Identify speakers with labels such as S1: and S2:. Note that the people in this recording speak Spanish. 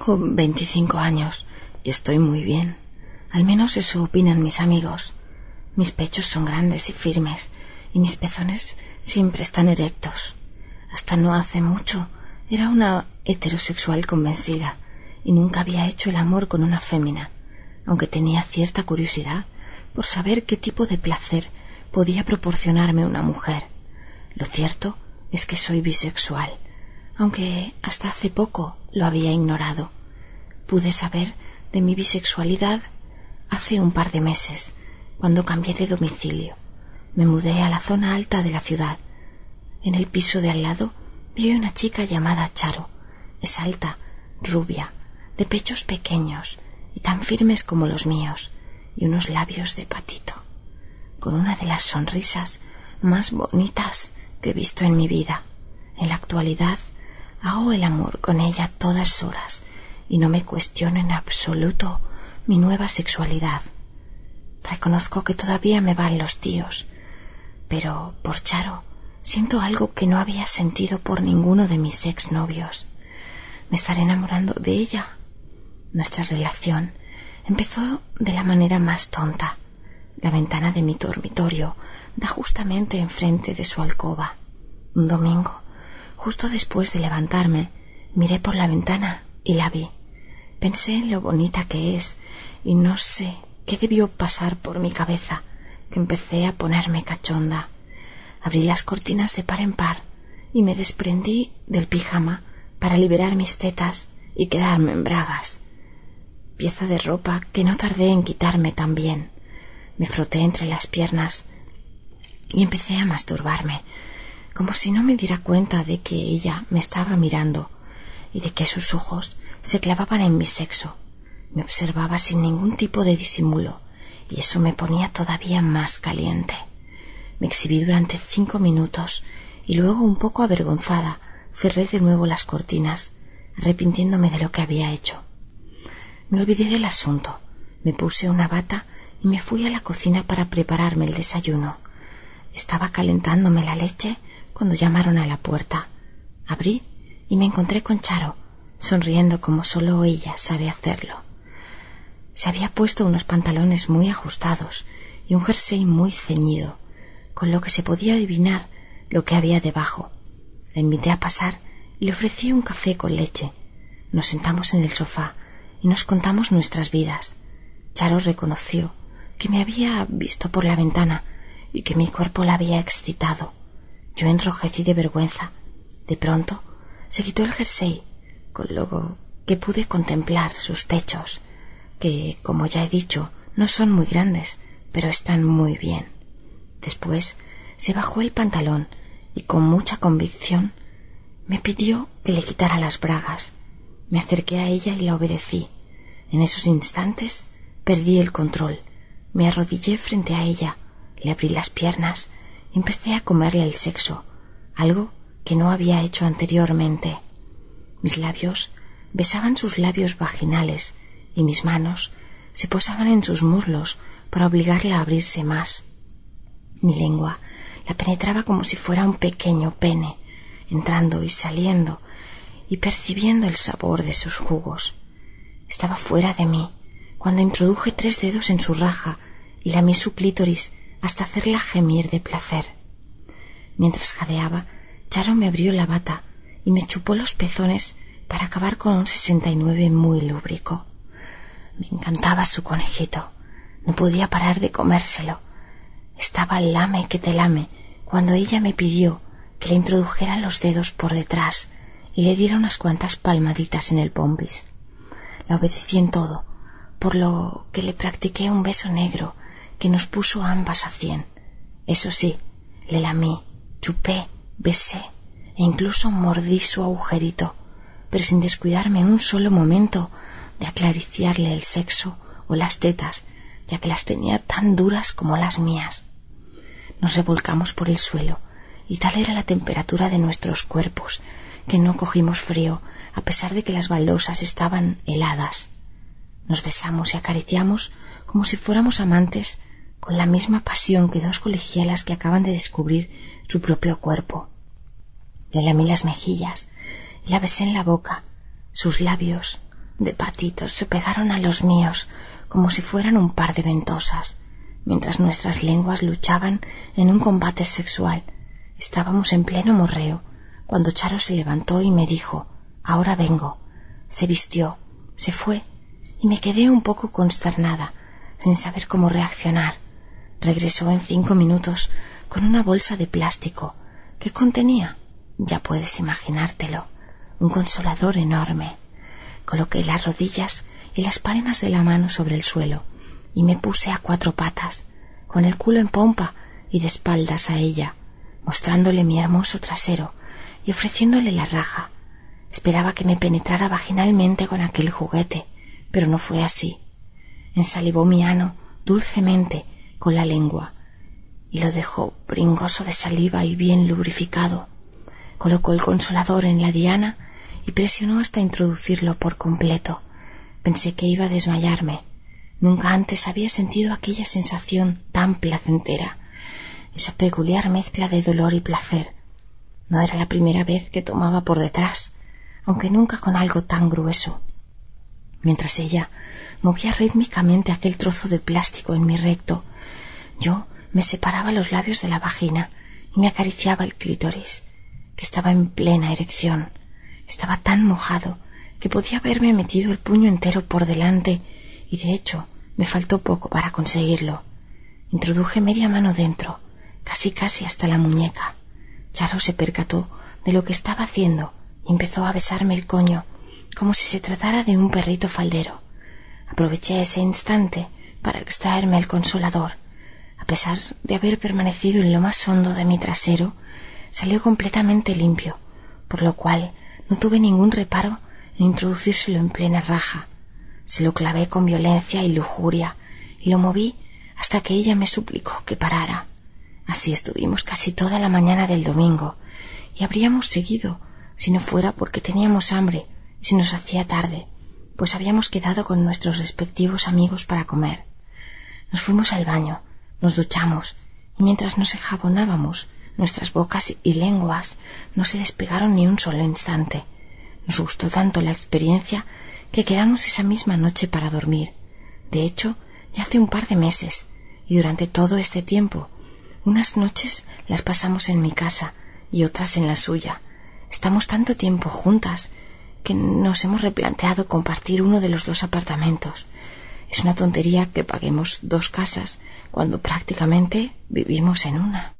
S1: Tengo 25 años y estoy muy bien. Al menos eso opinan mis amigos. Mis pechos son grandes y firmes y mis pezones siempre están erectos. Hasta no hace mucho era una heterosexual convencida y nunca había hecho el amor con una fémina, aunque tenía cierta curiosidad por saber qué tipo de placer podía proporcionarme una mujer. Lo cierto es que soy bisexual, aunque hasta hace poco lo había ignorado. Pude saber de mi bisexualidad hace un par de meses, cuando cambié de domicilio. Me mudé a la zona alta de la ciudad. En el piso de al lado vi una chica llamada Charo. Es alta, rubia, de pechos pequeños y tan firmes como los míos, y unos labios de patito, con una de las sonrisas más bonitas que he visto en mi vida. En la actualidad hago el amor con ella todas horas y no me cuestiono en absoluto mi nueva sexualidad. Reconozco que todavía me van los tíos, pero por Charo siento algo que no había sentido por ninguno de mis exnovios. Me estaré enamorando de ella. Nuestra relación empezó de la manera más tonta. La ventana de mi dormitorio da justamente enfrente de su alcoba. Un domingo, justo después de levantarme, miré por la ventana y la vi. Pensé en lo bonita que es y no sé qué debió pasar por mi cabeza, que empecé a ponerme cachonda. Abrí las cortinas de par en par y me desprendí del pijama para liberar mis tetas y quedarme en bragas. Pieza de ropa que no tardé en quitarme también. Me froté entre las piernas y empecé a masturbarme, como si no me diera cuenta de que ella me estaba mirando y de que sus ojos se clavaban en mi sexo. Me observaba sin ningún tipo de disimulo y eso me ponía todavía más caliente. Me exhibí durante cinco minutos y luego, un poco avergonzada, cerré de nuevo las cortinas, arrepintiéndome de lo que había hecho. Me olvidé del asunto, me puse una bata y me fui a la cocina para prepararme el desayuno. Estaba calentándome la leche cuando llamaron a la puerta. Abrí y me encontré con Charo, sonriendo como solo ella sabe hacerlo. Se había puesto unos pantalones muy ajustados y un jersey muy ceñido, con lo que se podía adivinar lo que había debajo. La invité a pasar y le ofrecí un café con leche. Nos sentamos en el sofá y nos contamos nuestras vidas. Charo reconoció que me había visto por la ventana y que mi cuerpo la había excitado. Yo enrojecí de vergüenza. De pronto se quitó el jersey, con lo que pude contemplar sus pechos, que, como ya he dicho, no son muy grandes, pero están muy bien. Después se bajó el pantalón y con mucha convicción me pidió que le quitara las bragas. Me acerqué a ella y la obedecí. En esos instantes perdí el control. Me arrodillé frente a ella, le abrí las piernas empecé a comerle el sexo, algo que no había hecho anteriormente. Mis labios besaban sus labios vaginales y mis manos se posaban en sus muslos para obligarla a abrirse más. Mi lengua la penetraba como si fuera un pequeño pene, entrando y saliendo y percibiendo el sabor de sus jugos. Estaba fuera de mí cuando introduje tres dedos en su raja y lamí su clítoris hasta hacerla gemir de placer. Mientras jadeaba, Charo me abrió la bata y me chupó los pezones para acabar con un sesenta y nueve muy lúbrico. Me encantaba su conejito. No podía parar de comérselo. Estaba lame que te lame cuando ella me pidió que le introdujera los dedos por detrás y le diera unas cuantas palmaditas en el pompis. La obedecí en todo, por lo que le practiqué un beso negro que nos puso ambas a cien. Eso sí, le lamí, chupé, besé e incluso mordí su agujerito, pero sin descuidarme un solo momento de acariciarle el sexo o las tetas, ya que las tenía tan duras como las mías. Nos revolcamos por el suelo, y tal era la temperatura de nuestros cuerpos, que no cogimos frío, a pesar de que las baldosas estaban heladas. Nos besamos y acariciamos como si fuéramos amantes, con la misma pasión que dos colegialas que acaban de descubrir su propio cuerpo. Le lamí las mejillas la besé en la boca. Sus labios de patitos se pegaron a los míos como si fueran un par de ventosas, mientras nuestras lenguas luchaban en un combate sexual. Estábamos en pleno morreo, cuando Charo se levantó y me dijo, ahora vengo. Se vistió, se fue, y me quedé un poco consternada, sin saber cómo reaccionar. Regresó en cinco minutos con una bolsa de plástico que contenía, ya puedes imaginártelo, un consolador enorme. Coloqué las rodillas y las palmas de la mano sobre el suelo y me puse a cuatro patas, con el culo en pompa y de espaldas a ella, mostrándole mi hermoso trasero y ofreciéndole la raja. Esperaba que me penetrara vaginalmente con aquel juguete, pero no fue así. Ensalivó mi ano dulcemente con la lengua y lo dejó pringoso de saliva y bien lubrificado. Colocó el consolador en la diana y presionó hasta introducirlo por completo. Pensé que iba a desmayarme. Nunca antes había sentido aquella sensación tan placentera, esa peculiar mezcla de dolor y placer. No era la primera vez que tomaba por detrás, aunque nunca con algo tan grueso. Mientras ella movía rítmicamente aquel trozo de plástico en mi recto, yo me separaba los labios de la vagina y me acariciaba el clítoris, que estaba en plena erección. Estaba tan mojado que podía haberme metido el puño entero por delante y de hecho me faltó poco para conseguirlo. Introduje media mano dentro, casi casi hasta la muñeca. Charo se percató de lo que estaba haciendo y empezó a besarme el coño como si se tratara de un perrito faldero. Aproveché ese instante para extraerme el consolador. A pesar de haber permanecido en lo más hondo de mi trasero, salió completamente limpio, por lo cual no tuve ningún reparo en introducírselo en plena raja. Se lo clavé con violencia y lujuria y lo moví hasta que ella me suplicó que parara. Así estuvimos casi toda la mañana del domingo y habríamos seguido si no fuera porque teníamos hambre y se nos hacía tarde, pues habíamos quedado con nuestros respectivos amigos para comer. Nos fuimos al baño, nos duchamos y mientras nos enjabonábamos Nuestras bocas y lenguas no se despegaron ni un solo instante. Nos gustó tanto la experiencia que quedamos esa misma noche para dormir. De hecho, ya hace un par de meses, y durante todo este tiempo, unas noches las pasamos en mi casa y otras en la suya. Estamos tanto tiempo juntas que nos hemos replanteado compartir uno de los dos apartamentos. Es una tontería que paguemos dos casas cuando prácticamente vivimos en una.